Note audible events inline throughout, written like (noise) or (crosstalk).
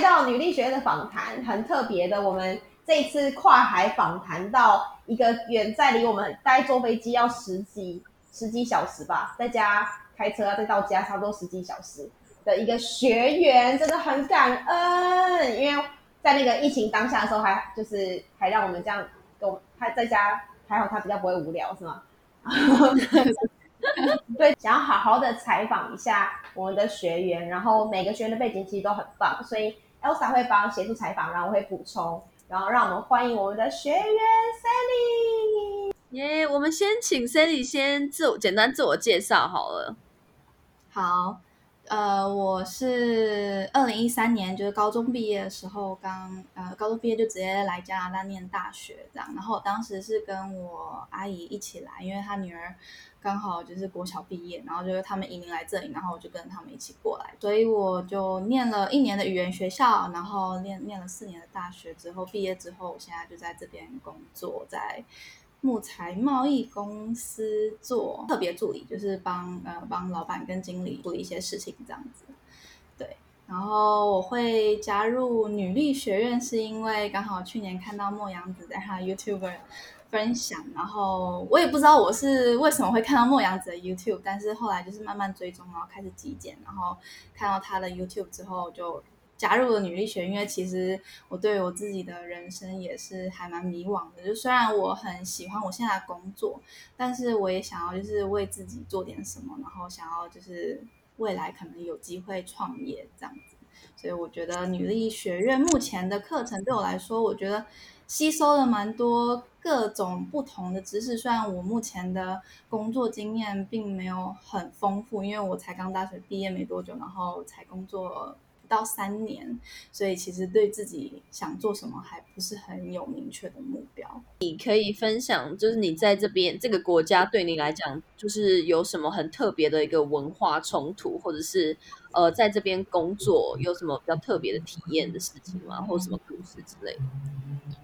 到女力学院的访谈，很特别的，我们这一次跨海访谈到一个远在离我们待坐飞机要十几十几小时吧，在家开车再到家差不多十几小时的一个学员，真的很感恩，因为在那个疫情当下的时候，还就是还让我们这样跟我他在家，还好他比较不会无聊，是吗？(laughs) 对，想要好好的采访一下我们的学员，然后每个学员的背景其实都很棒，所以 Elsa 会帮协助采访，然后我会补充，然后让我们欢迎我们的学员 Sally。耶，我们先请 Sally 先自我简单自我介绍好了。好。呃，我是二零一三年就是高中毕业的时候，刚呃高中毕业就直接来加拿大念大学这样。然后当时是跟我阿姨一起来，因为她女儿刚好就是国小毕业，然后就是他们移民来这里，然后我就跟他们一起过来，所以我就念了一年的语言学校，然后念念了四年的大学之后，毕业之后，我现在就在这边工作，在。木材贸易公司做特别助理，就是帮呃帮老板跟经理处理一些事情这样子。对，然后我会加入女力学院，是因为刚好去年看到莫阳子在他 YouTube 分享，然后我也不知道我是为什么会看到莫阳子的 YouTube，但是后来就是慢慢追踪，然后开始极简，然后看到他的 YouTube 之后就。加入了女力学，因为其实我对我自己的人生也是还蛮迷惘的。就虽然我很喜欢我现在的工作，但是我也想要就是为自己做点什么，然后想要就是未来可能有机会创业这样子。所以我觉得女力学院目前的课程对我来说，我觉得吸收了蛮多各种不同的知识。虽然我目前的工作经验并没有很丰富，因为我才刚大学毕业没多久，然后才工作。到三年，所以其实对自己想做什么还不是很有明确的目标。你可以分享，就是你在这边这个国家对你来讲，就是有什么很特别的一个文化冲突，或者是呃，在这边工作有什么比较特别的体验的事情吗？或者什么故事之类的？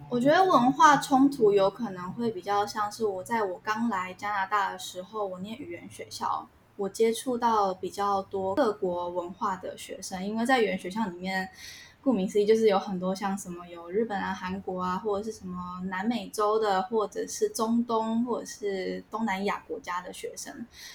我觉得文化冲突有可能会比较像是我在我刚来加拿大的时候，我念语言学校。我接触到比较多各国文化的学生，因为在语言学校里面。顾名思义，就是有很多像什么有日本啊、韩国啊，或者是什么南美洲的，或者是中东，或者是东南亚国家的学生，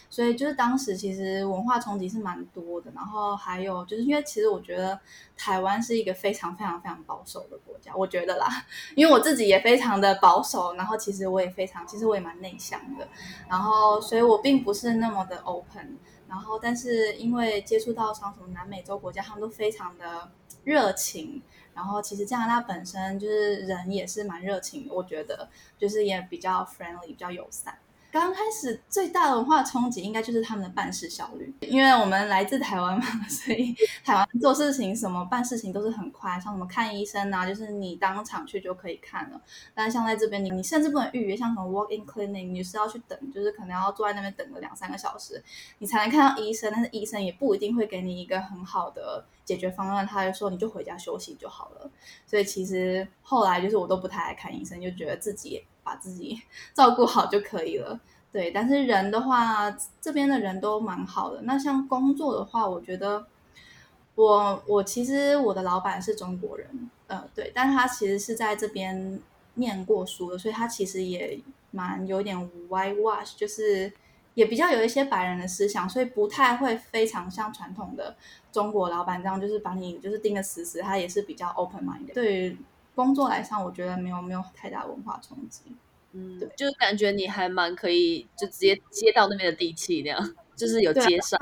所以就是当时其实文化冲击是蛮多的。然后还有就是因为其实我觉得台湾是一个非常非常非常保守的国家，我觉得啦，(laughs) 因为我自己也非常的保守，然后其实我也非常，其实我也蛮内向的，然后所以我并不是那么的 open。然后但是因为接触到像什么南美洲国家，他们都非常的。热情，然后其实加拿大本身就是人也是蛮热情的，我觉得就是也比较 friendly，比较友善。刚开始最大的文化冲击应该就是他们的办事效率，因为我们来自台湾嘛，(laughs) 所以台湾做事情什么办事情都是很快，像什么看医生啊，就是你当场去就可以看了。但像在这边，你你甚至不能预约，像什么 walk-in clinic，你是要去等，就是可能要坐在那边等个两三个小时，你才能看到医生。但是医生也不一定会给你一个很好的解决方案，他就说你就回家休息就好了。所以其实后来就是我都不太爱看医生，就觉得自己。把自己 (laughs) 照顾好就可以了，对。但是人的话，这边的人都蛮好的。那像工作的话，我觉得我我其实我的老板是中国人，呃，对。但是他其实是在这边念过书的，所以他其实也蛮有点 whitewash，就是也比较有一些白人的思想，所以不太会非常像传统的中国老板这样，就是把你就是盯得死死。他也是比较 open mind，对于。工作来上，我觉得没有没有太大文化冲击，嗯，对，就是感觉你还蛮可以，就直接接到那边的地气那样，就是有接上。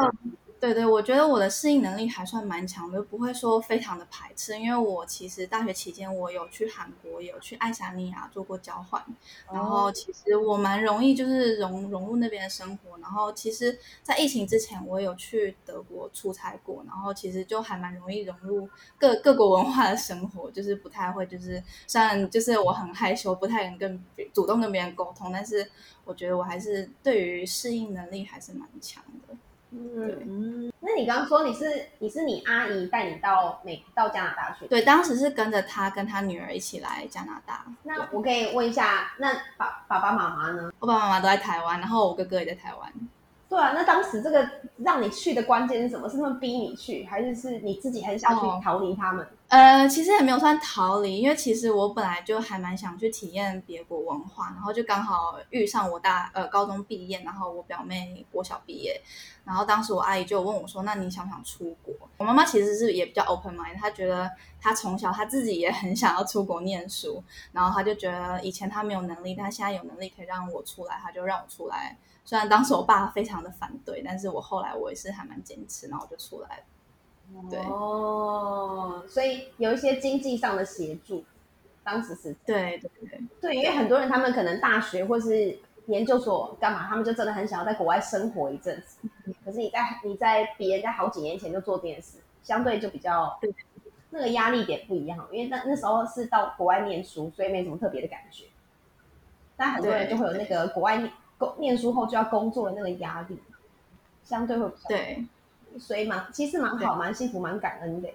对对，我觉得我的适应能力还算蛮强的，不会说非常的排斥。因为我其实大学期间我有去韩国，有去爱沙尼亚做过交换，然后其实我蛮容易就是融融入那边的生活。然后其实，在疫情之前，我有去德国出差过，然后其实就还蛮容易融入各各国文化的生活，就是不太会就是虽然就是我很害羞，不太能跟主动跟别人沟通，但是我觉得我还是对于适应能力还是蛮强的。嗯，那你刚刚说你是你是你阿姨带你到美到加拿大去？对，当时是跟着她跟她女儿一起来加拿大。那我可以问一下，那爸爸爸妈妈呢？我爸爸妈妈都在台湾，然后我哥哥也在台湾。对啊，那当时这个让你去的关键是什么？是他们逼你去，还是是你自己很想去逃离他们？呃，其实也没有算逃离，因为其实我本来就还蛮想去体验别国文化，然后就刚好遇上我大呃高中毕业，然后我表妹国小毕业，然后当时我阿姨就问我说：“那你想不想出国？”我妈妈其实是也比较 open mind，她觉得她从小她自己也很想要出国念书，然后她就觉得以前她没有能力，但现在有能力可以让我出来，她就让我出来。虽然当时我爸非常的反对，但是我后来我也是还蛮坚持，然后我就出来了。对哦，所以有一些经济上的协助，当时是对对对对，因为很多人他们可能大学或是研究所干嘛，他们就真的很想要在国外生活一阵子。可是你在你在比人家好几年前就做这件事，相对就比较对那个压力点不一样，因为那那时候是到国外念书，所以没什么特别的感觉。但很多人就会有那个国外念工念书后就要工作的那个压力，相对会比较对。所以蛮其实蛮好，蛮幸福，蛮感恩的。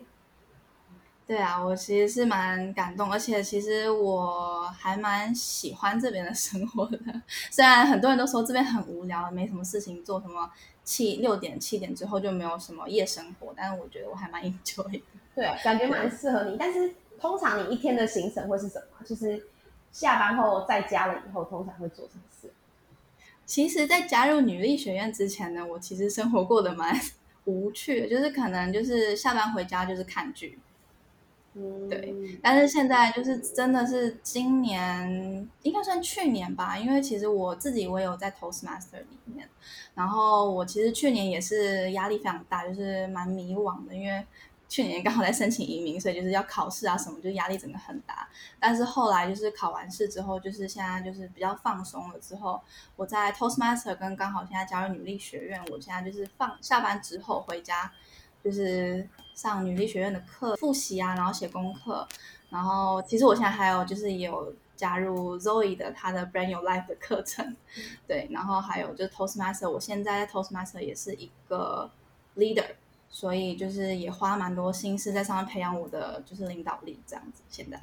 对啊，我其实是蛮感动，而且其实我还蛮喜欢这边的生活的。(laughs) 虽然很多人都说这边很无聊，没什么事情做，什么七六点七点之后就没有什么夜生活，但是我觉得我还蛮 enjoy 的。对，啊感觉蛮适合你。但是通常你一天的行程会是什么？就是下班后在家了以后，通常会做什么事？其实，在加入女力学院之前呢，我其实生活过得蛮。无趣，就是可能就是下班回家就是看剧，嗯，对。但是现在就是真的是今年应该算去年吧，因为其实我自己我有在 Toastmaster 里面，然后我其实去年也是压力非常大，就是蛮迷惘的，因为。去年刚好在申请移民，所以就是要考试啊什么，就压力整个很大。但是后来就是考完试之后，就是现在就是比较放松了。之后我在 Toastmaster 跟刚好现在加入女力学院，我现在就是放下班之后回家，就是上女力学院的课复习啊，然后写功课。然后其实我现在还有就是也有加入 Zoe 的她的 Brand Your Life 的课程，(laughs) 对。然后还有就是 Toastmaster，我现在在 Toastmaster 也是一个 leader。所以就是也花蛮多心思在上面培养我的就是领导力这样子。现在，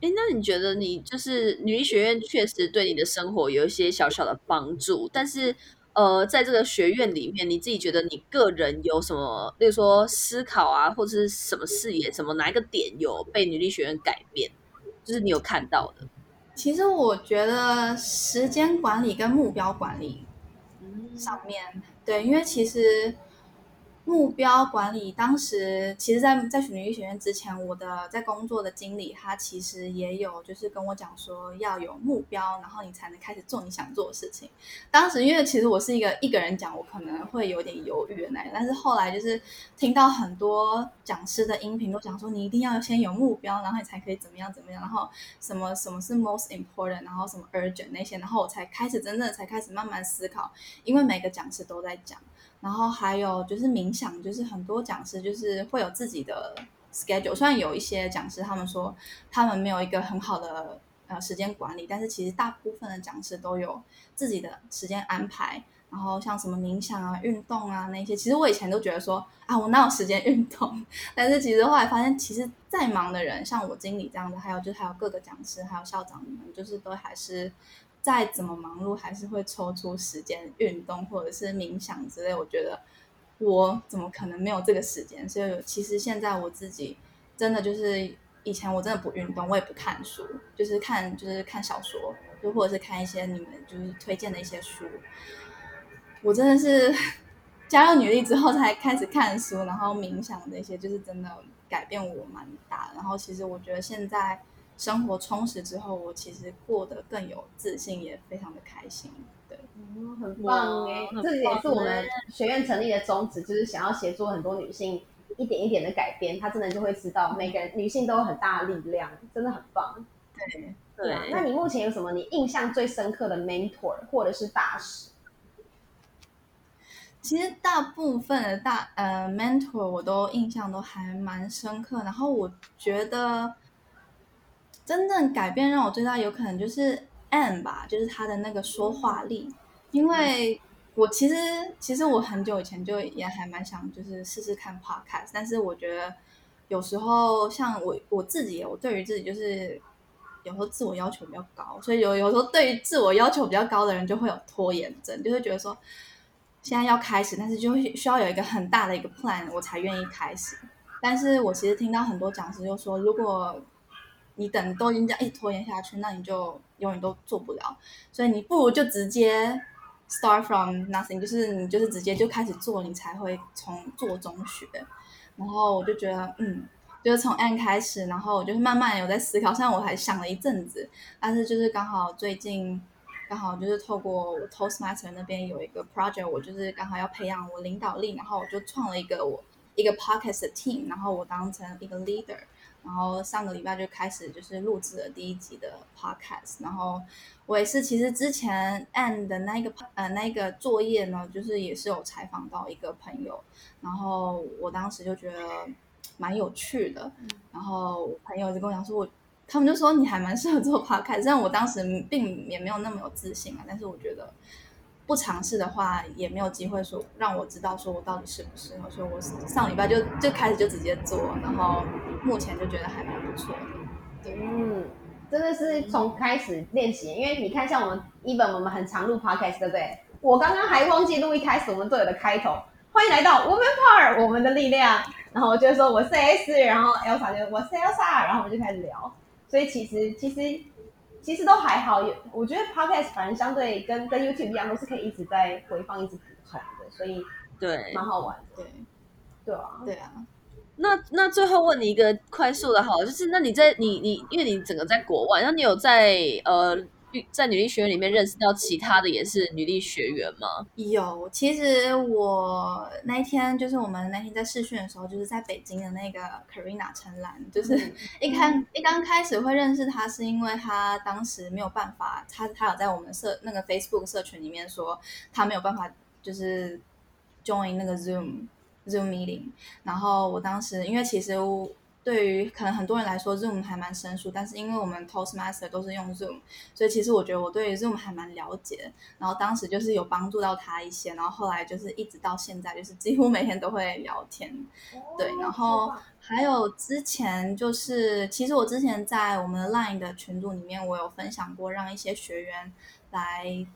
哎，那你觉得你就是女医学院确实对你的生活有一些小小的帮助，但是呃，在这个学院里面，你自己觉得你个人有什么，例如说思考啊，或者是什么视野，什么哪一个点有被女力学院改变？就是你有看到的。其实我觉得时间管理跟目标管理上面对，因为其实。目标管理，当时其实，在在学女医学院之前，我的在工作的经理，他其实也有就是跟我讲说要有目标，然后你才能开始做你想做的事情。当时因为其实我是一个一个人讲，我可能会有点犹豫的那，但是后来就是听到很多讲师的音频都讲说，你一定要先有目标，然后你才可以怎么样怎么样，然后什么什么是 most important，然后什么 urgent 那些，然后我才开始真正才开始慢慢思考，因为每个讲师都在讲。然后还有就是冥想，就是很多讲师就是会有自己的 schedule。虽然有一些讲师他们说他们没有一个很好的呃时间管理，但是其实大部分的讲师都有自己的时间安排。然后像什么冥想啊、运动啊那些，其实我以前都觉得说啊，我哪有时间运动？(laughs) 但是其实后来发现，其实再忙的人，像我经理这样的，还有就是还有各个讲师，还有校长们，就是都还是。再怎么忙碌，还是会抽出时间运动或者是冥想之类。我觉得我怎么可能没有这个时间？所以其实现在我自己真的就是以前我真的不运动，我也不看书，就是看就是看小说，就或者是看一些你们就是推荐的一些书。我真的是 (laughs) 加入女力之后才开始看书，然后冥想那些，就是真的改变我蛮大。然后其实我觉得现在。生活充实之后，我其实过得更有自信，也非常的开心。对，嗯，很棒哎，这也是我们学院成立的宗旨，就是想要协助很多女性一点一点的改变。她真的就会知道，每个人女性都有很大的力量，真的很棒。对对。那你目前有什么你印象最深刻的 mentor 或者是大使？其实大部分的大呃 mentor 我都印象都还蛮深刻，然后我觉得。真正改变让我最大有可能就是 M 吧，就是他的那个说话力。因为我其实其实我很久以前就也还蛮想就是试试看 Podcast，但是我觉得有时候像我我自己，我对于自己就是有时候自我要求比较高，所以有有时候对于自我要求比较高的人就会有拖延症，就会觉得说现在要开始，但是就会需要有一个很大的一个 plan 我才愿意开始。但是我其实听到很多讲师就说，如果你等都已经这样一拖延下去，那你就永远都做不了。所以你不如就直接 start from nothing，就是你就是直接就开始做，你才会从做中学。然后我就觉得，嗯，就是从 N 开始，然后我就是慢慢有在思考。虽然我还想了一阵子，但是就是刚好最近刚好就是透过 Toastmaster 那边有一个 project，我就是刚好要培养我领导力，然后我就创了一个我一个 podcast team，然后我当成一个 leader。然后上个礼拜就开始就是录制了第一集的 podcast，然后我也是其实之前 and 的那个呃那个作业呢，就是也是有采访到一个朋友，然后我当时就觉得蛮有趣的，然后朋友就跟我讲说，我他们就说你还蛮适合做 podcast，虽然我当时并也没有那么有自信啊，但是我觉得。不尝试的话，也没有机会说让我知道说我到底适不适合。所以我上礼拜就就开始就直接做，然后目前就觉得还蛮不错的。嗯，真的是从开始练习，因为你看，像我们一本我们很常录 podcast，对不对？我刚刚还忘记录一开始我们队友的开头，欢迎来到 Woman Power，我们的力量。然后我就说我是 S，然后 Elsa 就我是 Elsa，然后我们就开始聊。所以其实其实。其实都还好，有我觉得 podcast 反正相对跟跟 YouTube 一样，都是可以一直在回放、一直补充的，所以对，蛮好玩的。对，对啊，对啊。那那最后问你一个快速的，好，就是那你在你你，因为你整个在国外，那你有在呃？在女力学院里面认识到其他的也是女力学员吗？有，其实我那一天就是我们那天在试训的时候，就是在北京的那个 Karina 陈兰，就是 (laughs) 一开一刚开始会认识她，是因为她当时没有办法，她她有在我们社那个 Facebook 社群里面说她没有办法就是 join 那个 Zoom Zoom meeting，然后我当时因为其实。对于可能很多人来说，Zoom 还蛮生疏，但是因为我们 Toastmaster 都是用 Zoom，所以其实我觉得我对 Zoom 还蛮了解。然后当时就是有帮助到他一些，然后后来就是一直到现在，就是 (laughs) 几乎每天都会聊天。对，然后还有之前就是，其实我之前在我们的 Line 的群组里面，我有分享过，让一些学员来。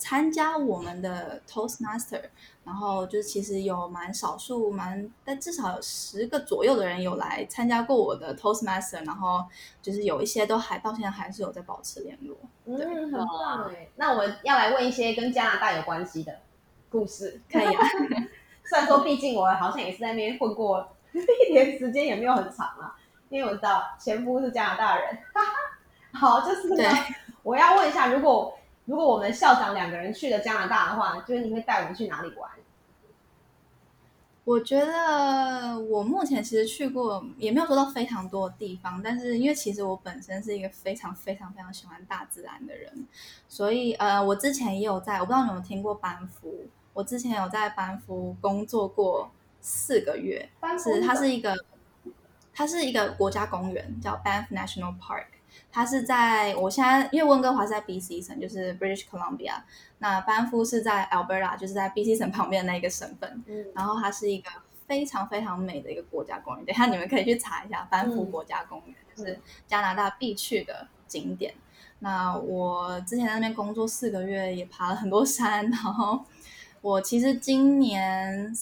参加我们的 Toastmaster，然后就是其实有蛮少数蛮，但至少有十个左右的人有来参加过我的 Toastmaster，然后就是有一些都还到现在还是有在保持联络。嗯，很棒哎。那我们要来问一些跟加拿大有关系的故事，可以啊。(laughs) 虽然说毕竟我好像也是在那边混过 (laughs) 一年时间，也没有很长啊，因为我知道前夫是加拿大人。(laughs) 好，就是我要问一下，如果。如果我们校长两个人去了加拿大的话，就是你会带我们去哪里玩？我觉得我目前其实去过，也没有说到非常多的地方，但是因为其实我本身是一个非常非常非常喜欢大自然的人，所以呃，我之前也有在，我不知道你有没有听过班夫，我之前有在班夫工作过四个月，是它是一个它是一个国家公园，叫 Banff National Park。它是在我现在，因为温哥华是在 BC 省，就是 British Columbia。那班夫是在 Alberta，就是在 BC 省旁边的那个省份。嗯。然后它是一个非常非常美的一个国家公园。等下你们可以去查一下班夫国家公园，就是加拿大必去的景点。那我之前在那边工作四个月，也爬了很多山。然后我其实今年。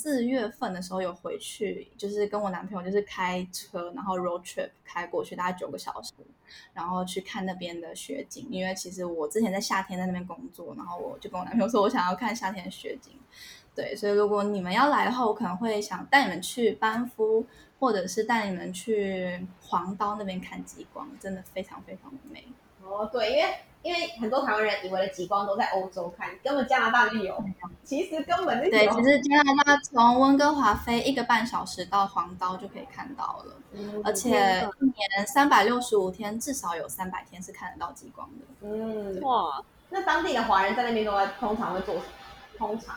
四月份的时候有回去，就是跟我男朋友就是开车，然后 road trip 开过去，大概九个小时，然后去看那边的雪景。因为其实我之前在夏天在那边工作，然后我就跟我男朋友说，我想要看夏天的雪景。对，所以如果你们要来的话，我可能会想带你们去班夫，或者是带你们去黄刀那边看极光，真的非常非常的美。哦，对，因为。因为很多台湾人以为的极光都在欧洲看，根本加拿大就有。其实根本就对，其实加拿大从温哥华飞一个半小时到黄刀就可以看到了，而且一年三百六十五天，至少有三百天是看得到极光的。嗯，哇，那当地的华人在那边都会通常会做什么？通常，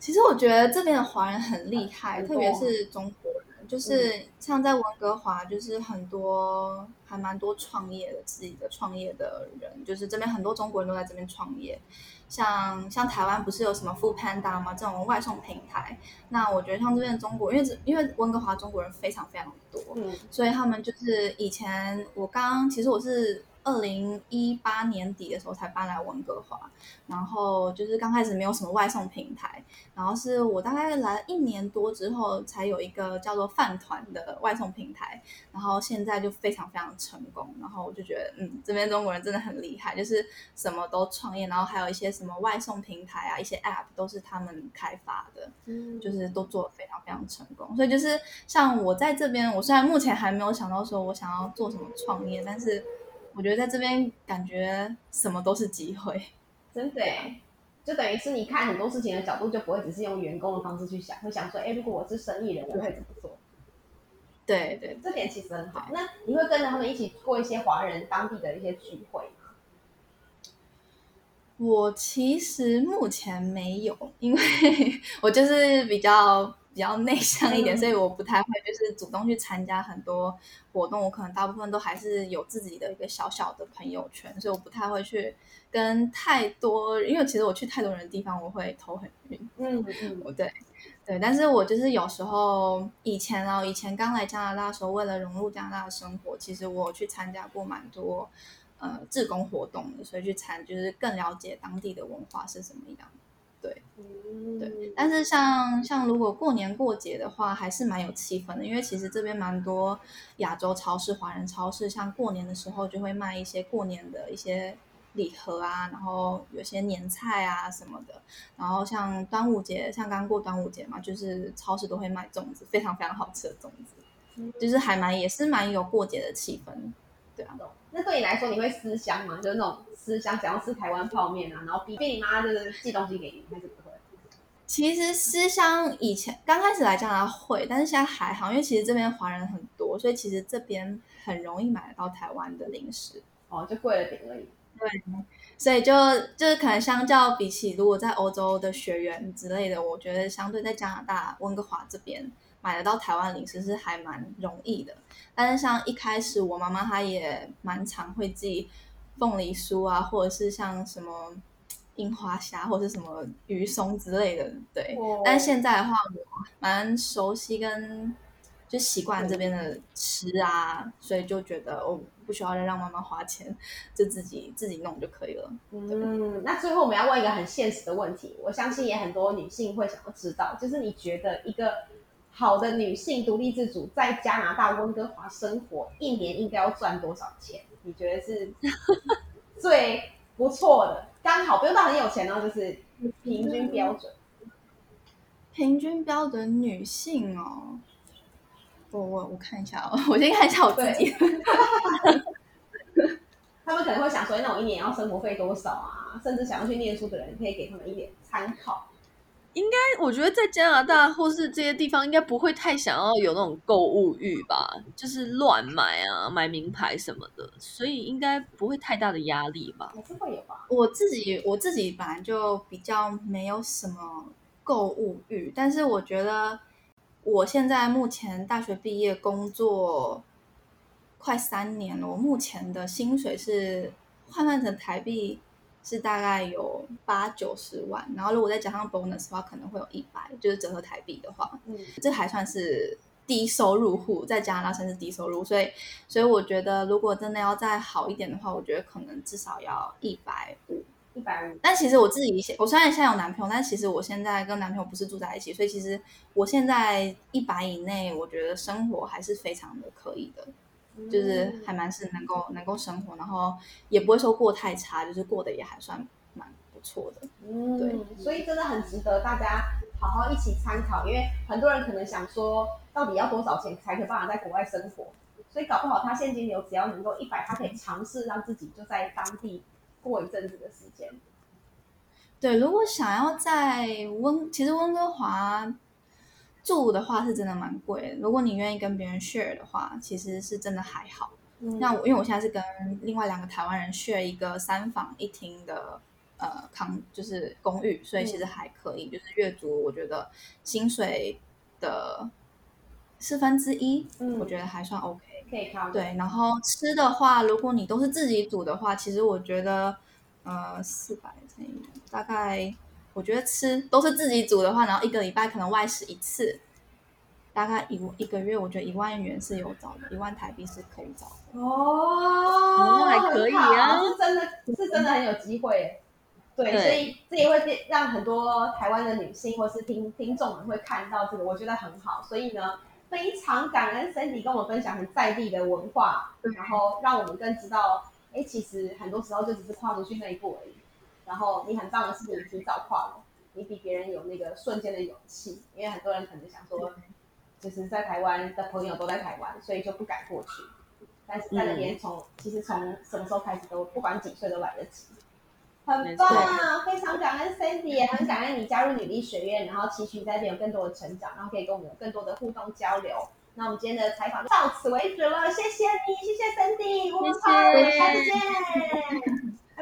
其实我觉得这边的华人很厉害，特别是中国。就是像在温哥华，就是很多还蛮多创业的自己的创业的人，就是这边很多中国人都在这边创业。像像台湾不是有什么 Food Panda 吗？这种外送平台。那我觉得像这边中国，因为因为温哥华中国人非常非常多，嗯，所以他们就是以前我刚其实我是二零一八年底的时候才搬来温哥华，然后就是刚开始没有什么外送平台，然后是我大概来了一年多之后才有一个叫做饭团的外送平台，然后现在就非常非常成功，然后我就觉得嗯，这边中国人真的很厉害，就是什么都创业，然后还有一些什么外送平台啊，一些 App 都是他们开发的，嗯。就是都做得非常非常成功，所以就是像我在这边，我虽然目前还没有想到说我想要做什么创业，但是我觉得在这边感觉什么都是机会。(laughs) 真的，就等于是你看很多事情的角度就不会只是用员工的方式去想，会想说，哎，如果我是生意人，我会怎么做？对对这点其实很好。那你会跟着他们一起过一些华人当地的一些聚会吗？我其实目前没有，因为 (laughs) 我就是比较比较内向一点，嗯所以我不太会就是主动去参加很多活动。我可能大部分都还是有自己的一个小小的朋友圈，所以我不太会去跟太多，因为其实我去太多人的地方，我会头很晕。嗯嗯我对对，但是我就是有时候以前啊，以前刚来加拿大的时候，为了融入加拿大的生活，其实我去参加过蛮多呃志工活动的，所以去参就是更了解当地的文化是什么样。嗯，对，但是像像如果过年过节的话，还是蛮有气氛的，因为其实这边蛮多亚洲超市、华人超市，像过年的时候就会卖一些过年的一些礼盒啊，然后有些年菜啊什么的，然后像端午节，像刚过端午节嘛，就是超市都会卖粽子，非常非常好吃的粽子，就是还蛮也是蛮有过节的气氛，对啊。那对你来说，你会思乡吗？就是那种思乡，想要吃台湾泡面啊，然后逼逼你妈就是寄东西给你，还是不会？其实思乡以前刚开始来加拿大会，但是现在还好，因为其实这边华人很多，所以其实这边很容易买得到台湾的零食。哦，就贵了点而已。对所以就就是可能相较比起如果在欧洲的学员之类的，我觉得相对在加拿大温哥华这边买得到台湾零食是还蛮容易的。但是像一开始我妈妈她也蛮常会寄凤梨酥啊，或者是像什么樱花虾或者是什么鱼松之类的，对。哦但现在的话，我蛮熟悉跟就习惯这边的吃啊，所以就觉得我不需要再让妈妈花钱，就自己自己弄就可以了。嗯，那最后我们要问一个很现实的问题，我相信也很多女性会想要知道，就是你觉得一个好的女性独立自主在加拿大温哥华生活，一年应该要赚多少钱？你觉得是 (laughs) 最不错的，刚好不用到很有钱哦，就是平均标准。平均标准女性哦，我我我看一下哦，(laughs) 我先看一下我自己。(laughs) 他们可能会想说，那我一年要生活费多少啊？甚至想要去念书的人，可以给他们一点参考。但我觉得在加拿大或是这些地方，应该不会太想要有那种购物欲吧，就是乱买啊，买名牌什么的，所以应该不会太大的压力吧。还是会有吧？我自己我自己本来就比较没有什么购物欲，但是我觉得我现在目前大学毕业工作快三年了，我目前的薪水是换算成台币是大概有八九十万，然后如果再加上 bonus 的话，可能会有一百，就是折合台币的话，嗯，这还算是低收入户，在加拿大算是低收入，所以所以我觉得如果真的要再好一点的话，我觉得可能至少要一百五。一百五。但其实我自己现，我虽然现在有男朋友，但其实我现在跟男朋友不是住在一起，所以其实我现在一百以内，我觉得生活还是非常的可以的，就是还蛮是能够能够生活，然后也不会说过太差，就是过得也还算蛮不错的。嗯，对，所以真的很值得大家好好一起参考，因为很多人可能想说，到底要多少钱才可以办法在国外生活？所以搞不好他现金流只要能够一百，他可以尝试让自己就在当地过一阵子的时间。对，如果想要在温，其实温哥华住的话是真的蛮贵的。如果你愿意跟别人 share 的话，其实是真的还好。嗯那我因为我现在是跟另外两个台湾人 share 一个三房一厅的呃康，就是公寓，所以其实还可以，就是月租我觉得薪水的四分之一，嗯我觉得还算 OK。可以看，对，然后吃的话，如果你都是自己煮的话，其实我觉得，呃，四百乘以大概，我觉得吃都是自己煮的话，然后一个礼拜可能外食一次，大概一一个月，我觉得一万元是有找的，一万台币是可以找的。哦，那还可以啊是真的是真的很有机会耶。对，对所以这也会让很多台湾的女性或是听听众们会看到这个，我觉得很好。所以呢，非常感恩 Cindy 跟我们分享很在地的文化，然后让我们更知道，哎，其实很多时候就只是跨出去那一步而已。然后你很棒的是你提早跨了，你比别人有那个瞬间的勇气，因为很多人可能想说，就是在台湾的朋友都在台湾，所以就不敢过去。但是在那边从、其实从什么时候开始都不管几岁都来得及，很棒，非常感恩 Sandy，也很感恩你加入女力学院，然后期许在这边有更多的成长，然后可以跟我们有更多的互动交流。那我们今天的采访就到此为止了，谢谢你，谢谢 Sandy，我们下次见，拜